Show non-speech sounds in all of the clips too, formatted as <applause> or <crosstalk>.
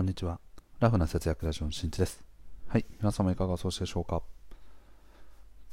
こんにちは。ラフな節約ラジオのしんちです。はい。皆様いかがお過ごしでしょうか？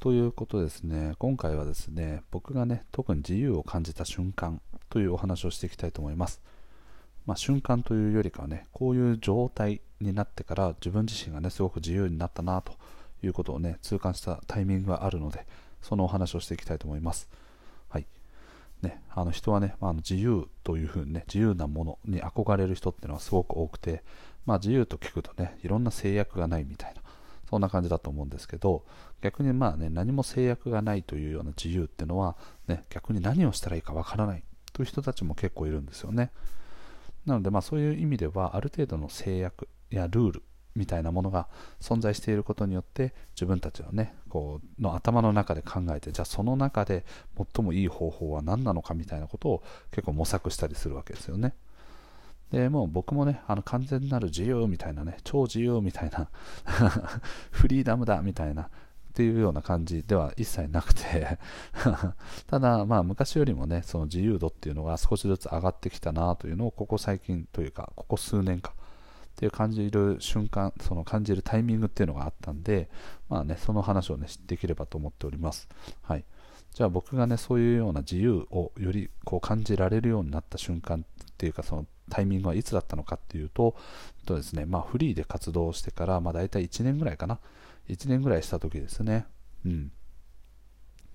ということですね、今回はですね、僕がね、特に自由を感じた瞬間というお話をしていきたいと思います。まあ、瞬間というよりかはね、こういう状態になってから自分自身がね、すごく自由になったなということをね、痛感したタイミングがあるので、そのお話をしていきたいと思います。ね、あの人はね、まあ、自由というふうにね、自由なものに憧れる人っていうのはすごく多くて、まあ、自由と聞くとね、いろんな制約がないみたいな、そんな感じだと思うんですけど、逆にまあね、何も制約がないというような自由っていうのは、ね、逆に何をしたらいいかわからないという人たちも結構いるんですよね。なので、まあ、そういう意味では、ある程度の制約やルールみたいなものが存在していることによって自分たちのねこうの頭の中で考えてじゃあその中で最もいい方法は何なのかみたいなことを結構模索したりするわけですよね。でもう僕もねあの完全なる自由みたいなね超自由みたいな <laughs> フリーダムだみたいなっていうような感じでは一切なくて。<laughs> ただまあ昔よりもねその自由度っていうのが少しずつ上がってきたなというのをここ最近というかここ数年かっていう感じる瞬間、その感じるタイミングっていうのがあったんで、まあね、その話をね、知っていければと思っております。はい。じゃあ僕がね、そういうような自由をよりこう感じられるようになった瞬間っていうか、そのタイミングはいつだったのかっていうと、とですね、まあフリーで活動してから、まあ大体1年ぐらいかな。1年ぐらいした時ですね。うん。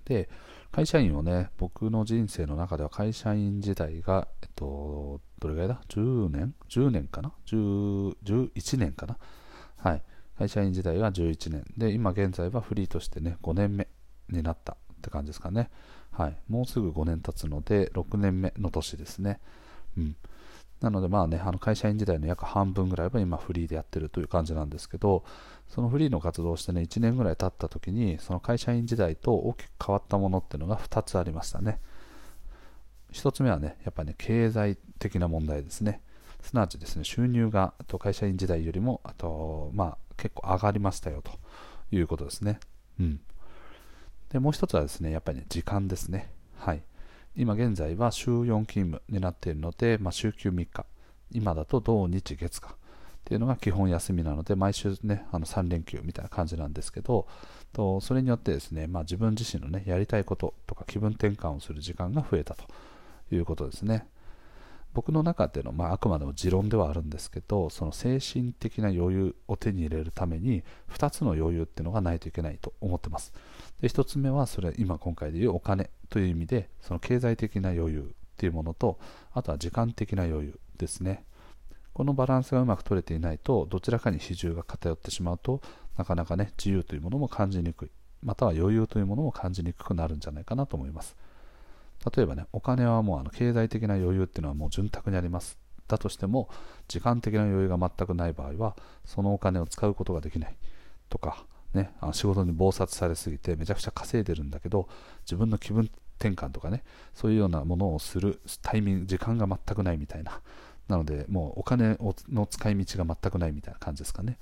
で、会社員をね、僕の人生の中では会社員時代が、えっと、どれぐらいだ ?10 年 ?10 年かな ?10、11年かな？はい。会社員時代が11年。で、今現在はフリーとしてね、5年目になったって感じですかね。はい。もうすぐ5年経つので、6年目の年ですね。うん。なのでまあね、あの会社員時代の約半分ぐらいは今フリーでやってるという感じなんですけど、そのフリーの活動をしてね、1年ぐらい経った時に、その会社員時代と大きく変わったものっていうのが2つありましたね。1つ目はね、やっぱりね、経済的な問題ですね。すなわちですね、収入がと会社員時代よりも、あと、まあ、結構上がりましたよということですね。うん。で、もう1つはですね、やっぱりね、時間ですね。はい。今現在は週4勤務になっているので、まあ、週休3日。今だと土日月か。っていうのが基本休みなので、毎週ね、あの3連休みたいな感じなんですけど、とそれによってですね、まあ、自分自身のね、やりたいこととか気分転換をする時間が増えたということですね。僕の中での、まあ、あくまでも持論ではあるんですけど、その精神的な余裕を手に入れるために、2つの余裕っていうのがないといけないと思ってます。で1つ目は、それ今今回でいうお金という意味で、その経済的な余裕っていうものと、あとは時間的な余裕ですね。このバランスがうまく取れていないと、どちらかに比重が偏ってしまうと、なかなかね、自由というものも感じにくい、または余裕というものも感じにくくなるんじゃないかなと思います。例えばね、お金はもうあの経済的な余裕っていうのはもう潤沢にあります。だとしても、時間的な余裕が全くない場合は、そのお金を使うことができないとか、ね、あの仕事に忙殺されすぎてめちゃくちゃ稼いでるんだけど、自分の気分転換とかね、そういうようなものをするタイミング、時間が全くないみたいな。なので、もうお金の使い道が全くないみたいな感じですかね。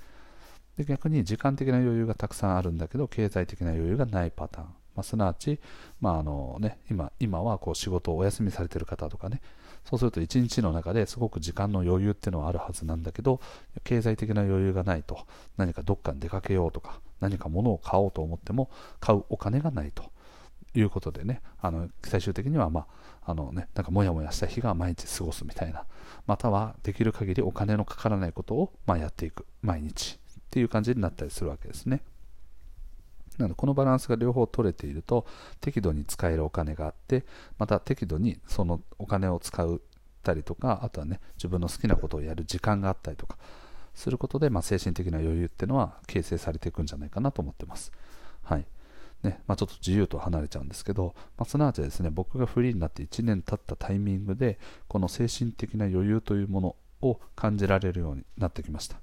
で逆に時間的な余裕がたくさんあるんだけど、経済的な余裕がないパターン。まあ、すなわち、まああのね、今今はこう仕事をお休みされてる方とかね、そうすると一日の中ですごく時間の余裕っていうのはあるはずなんだけど、経済的な余裕がないと、何かどっかに出かけようとか、何か物を買おうと思っても、買うお金がないということでね、あの最終的には、まああのね、なんかモヤモヤした日が毎日過ごすみたいな、またはできる限りお金のかからないことを、まあ、やっていく、毎日っていう感じになったりするわけですね。なのでこのバランスが両方取れていると適度に使えるお金があってまた適度にそのお金を使ったりとかあとはね自分の好きなことをやる時間があったりとかすることで、まあ、精神的な余裕っていうのは形成されていくんじゃないかなと思ってます。はいねまあ、ちょっと自由と離れちゃうんですけど、まあ、すなわちですね僕がフリーになって1年経ったタイミングでこの精神的な余裕というものを感じられるようになってきました。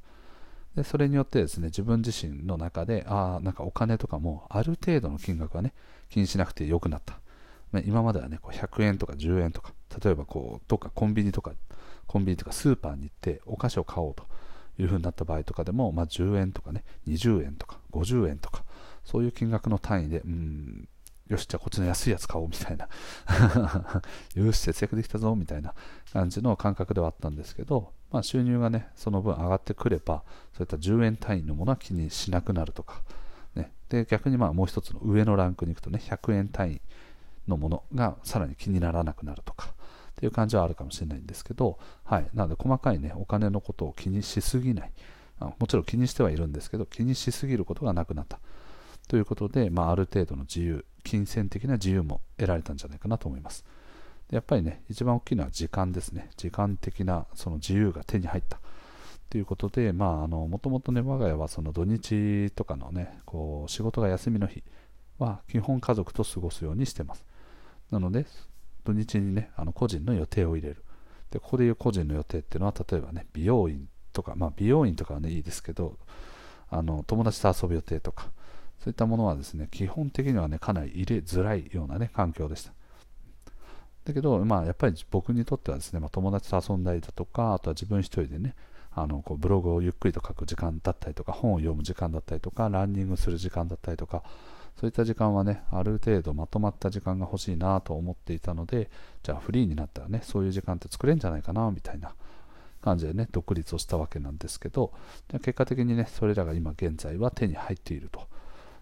でそれによってですね自分自身の中でああなんかお金とかもある程度の金額はね気にしなくてよくなった、今まではねこう100円とか10円とか例えばこうどっかコンビニとかコンビニとかスーパーに行ってお菓子を買おうという風になった場合とかでも、まあ、10円とかね20円とか50円とかそういう金額の単位でうんよし、じゃあこっちの安いやつ買おうみたいな <laughs> よし、節約できたぞみたいな感じの感覚ではあったんですけど、まあ、収入がね、その分上がってくれば、そういった10円単位のものは気にしなくなるとか、ね、で逆にまあもう一つの上のランクに行くとね、100円単位のものがさらに気にならなくなるとか、っていう感じはあるかもしれないんですけど、はい、なので細かいね、お金のことを気にしすぎない。もちろん気にしてはいるんですけど、気にしすぎることがなくなった。ということで、まあ、ある程度の自由、金銭的な自由も得られたんじゃないかなと思います。でやっぱりね、一番大きいのは時間ですね。時間的なその自由が手に入った。ということで、まあ、あの、もともとね、我が家はその土日とかのね、こう、仕事が休みの日は基本家族と過ごすようにしてます。なので、土日にね、あの個人の予定を入れる。で、ここでいう個人の予定っていうのは、例えばね、美容院とか、まあ、美容院とかはね、いいですけど、あの、友達と遊ぶ予定とか、そういったものはですね、基本的にはね、かなり入れづらいようなね、環境でした。だけど、まあ、やっぱり僕にとってはですね、まあ、友達と遊んだりだとか、あとは自分一人でね、あのこうブログをゆっくりと書く時間だったりとか、本を読む時間だったりとか、ランニングする時間だったりとか、そういった時間はね、ある程度まとまった時間が欲しいなと思っていたので、じゃあフリーになったらね、そういう時間って作れるんじゃないかな、みたいな感じでね、独立をしたわけなんですけど、結果的にね、それらが今現在は手に入っていると。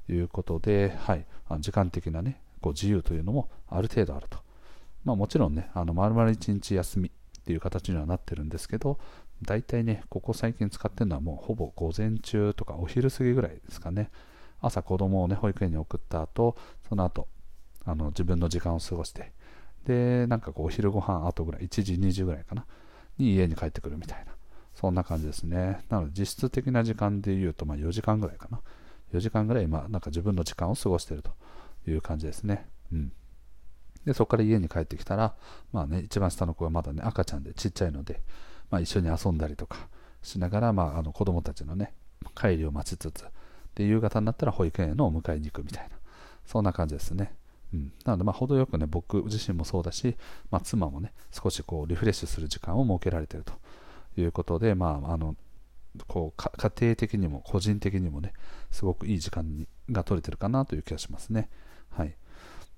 いうことで、はい、あ時間的な、ね、こう自由というのもある程度あると。まあ、もちろんね、あの丸々1日休みっていう形にはなってるんですけど、大体ね、ここ最近使ってるのはもうほぼ午前中とかお昼過ぎぐらいですかね。朝子供をね、保育園に送った後、その後、あの自分の時間を過ごして、で、なんかこうお昼ご飯後ぐらい、1時、2時ぐらいかな、に家に帰ってくるみたいな、そんな感じですね。なので実質的な時間で言うと、まあ4時間ぐらいかな。4時間ぐらい今、なんか自分の時間を過ごしているという感じですね。うん。で、そこから家に帰ってきたら、まあね、一番下の子がまだね、赤ちゃんでちっちゃいので、まあ一緒に遊んだりとかしながら、まああの子供たちのね、帰りを待ちつつ、で、夕方になったら保育園へのお迎えに行くみたいな、そんな感じですね。うん、なので、ま、程よくね、僕自身もそうだし、まあ、妻もね、少しこうリフレッシュする時間を設けられているということで、まあ、あのこう家庭的にも個人的にもねすごくいい時間にが取れてるかなという気がしますね。はい、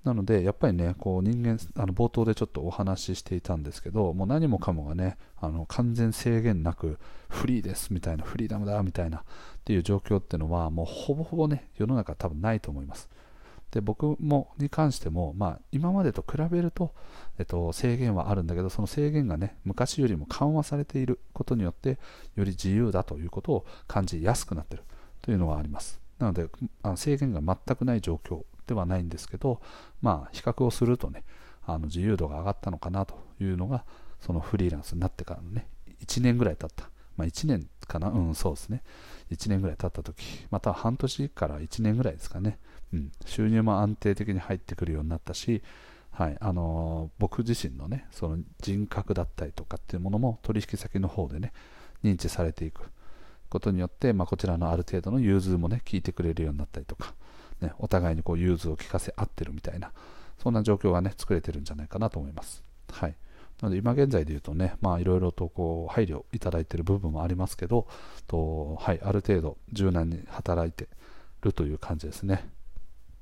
なのでやっぱりねこう人間あの冒頭でちょっとお話ししていたんですけどもう何もかもがねあの完全制限なくフリーですみたいなフリーダムだみたいなっていう状況っていうのはもうほぼほぼね世の中多分ないと思います。で僕もに関しても、まあ、今までと比べると、えっと、制限はあるんだけどその制限がね昔よりも緩和されていることによってより自由だということを感じやすくなっている。というのはあります。なのであの制限が全くない状況ではないんですけど、まあ、比較をするとねあの自由度が上がったのかなというのがそのフリーランスになってからのね1年ぐらい経った。まあ、1年かな、うん、そうですね。1年ぐらい経った時、また半年から1年ぐらいですかね。うん、収入も安定的に入ってくるようになったし、はいあのー、僕自身のねその人格だったりとかっていうものも取引先の方でね認知されていくことによって、まあ、こちらのある程度の融通もね聞いてくれるようになったりとか、ね、お互いにこう融通を聞かせ合ってるみたいなそんな状況がね作れてるんじゃないかなと思います。はいなので今現在で言うとね、まあいろいろとこう配慮いただいている部分もありますけど、とはい、ある程度柔軟に働いてるという感じですね。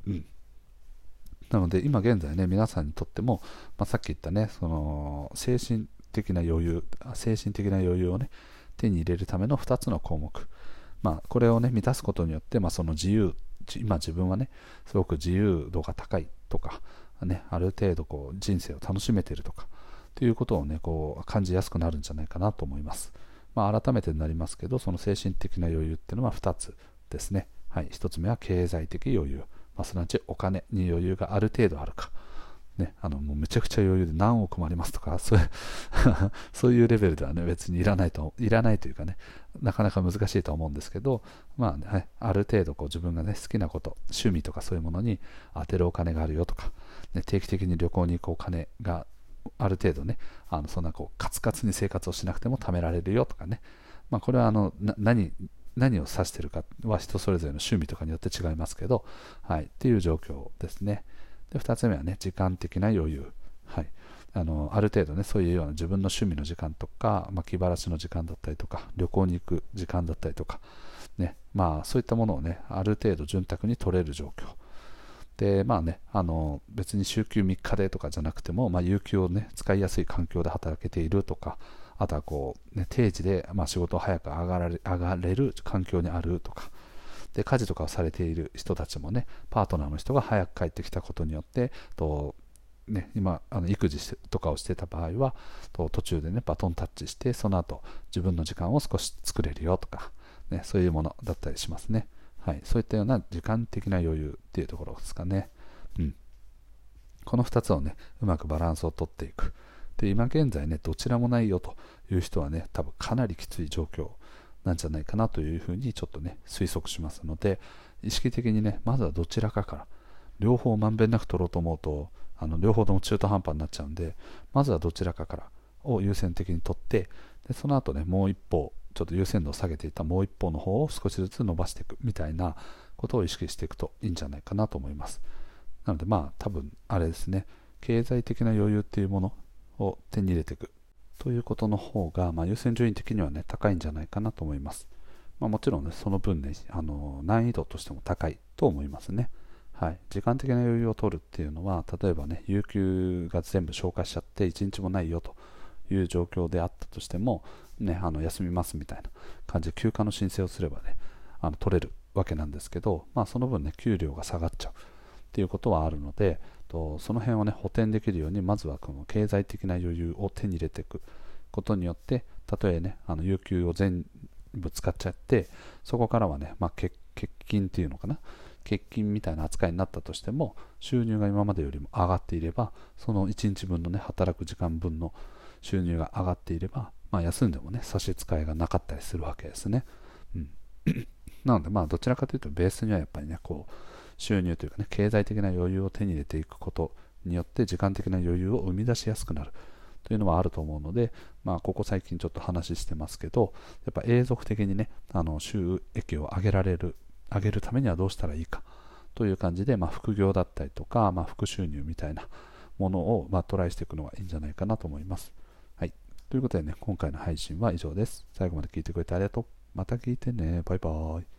うん。なので、今現在ね、皆さんにとっても、まあ、さっき言ったね、その、精神的な余裕、精神的な余裕をね、手に入れるための2つの項目。まあ、これをね、満たすことによって、まあ、その自由、今自分はね、すごく自由度が高いとか、ね、ある程度こう人生を楽しめているとか、ということをね、こう感じやすくなるんじゃないかなと思います。まあ、改めてになりますけど、その精神的な余裕っていうのは2つですね。はい、1つ目は経済的余裕。まあ、すなわちお金に余裕がある程度あるか。ね、あのもうめちゃくちゃ余裕で何億もありますとか、<laughs> そういう <laughs> そういうレベルではね、別にいらないと、いらないというかね、なかなか難しいと思うんですけど、まあね、ある程度こう自分がね、好きなこと、趣味とかそういうものに当てるお金があるよとか、ね、定期的に旅行に行くお金がある程度ね、あのそんなこうカツカツに生活をしなくても貯められるよとかね、まあ、これはあの何何を指してるかは人それぞれの趣味とかによって違いますけど、はい、っていう状況ですね。で、2つ目はね、時間的な余裕。はい。あの、ある程度ね、そういうような自分の趣味の時間とか、まあ、気晴らしの時間だったりとか、旅行に行く時間だったりとか、ね、まあ、そういったものをね、ある程度潤沢に取れる状況。で、まあね、あの別に週休3日でとかじゃなくても、まあ、有給をね、使いやすい環境で働けているとか、あとはこう、ね、定時で、まあ、仕事を早く上がられ上がれる環境にあるとか、で家事とかをされている人たちもね、パートナーの人が早く帰ってきたことによって、とね、今あの育児とかをしてた場合はと途中でねバトンタッチしてその後自分の時間を少し作れるよとか、ね、そういうものだったりしますね、はい、そういったような時間的な余裕っていうところですかね、うん、この2つをねうまくバランスをとっていく。で今現在ねどちらもないよという人はね多分かなりきつい状況なんじゃないかなというふうにちょっとね推測しますので意識的にねまずはどちらかから両方まんべんなく取ろうと思うとあの両方とも中途半端になっちゃうんでまずはどちらかからを優先的に取ってでその後ねもう一方ちょっと優先度を下げていたもう一方の方を少しずつ伸ばしていくみたいなことを意識していくといいんじゃないかなと思います。なのでまあ多分あれですね経済的な余裕っていうものを手に入れていくということの方が、まあ、優先順位的にはね高いんじゃないかなと思います、まあ、もちろんねその分ねあの難易度としても高いと思いますね。はい、時間的な余裕を取るっていうのは例えばね有給が全部消化しちゃって1日もないよという状況であったとしても、ね、あの休みますみたいな感じで休暇の申請をすればねあの取れるわけなんですけど、まあ、その分ね給料が下がっちゃうっていうことはあるのでとその辺をね補填できるようにまずはこの経済的な余裕を手に入れていくことによってたとえねあの有給を全部使っちゃってそこからはね、まあ、欠勤っていうのかな？欠勤みたいな扱いになったとしても収入が今までよりも上がっていればその1日分のね働く時間分の収入が上がっていれば、まあ、休んでもね差し支えがなかったりするわけですね、うん、<coughs> なのでまあどちらかというとベースにはやっぱりねこう収入というかね経済的な余裕を手に入れていくことによって時間的な余裕を生み出しやすくなるというのはあると思うので、まあ、ここ最近ちょっと話してますけど、やっぱ永続的にね、あの収益を上げられる上げるためにはどうしたらいいかという感じで、まあ、副業だったりとか、まあ、副収入みたいなものを、まあ、トライしていくのがいいんじゃないかなと思います。はい。ということでね、今回の配信は以上です。最後まで聞いてくれてありがとう。また聞いてね。バイバーイ。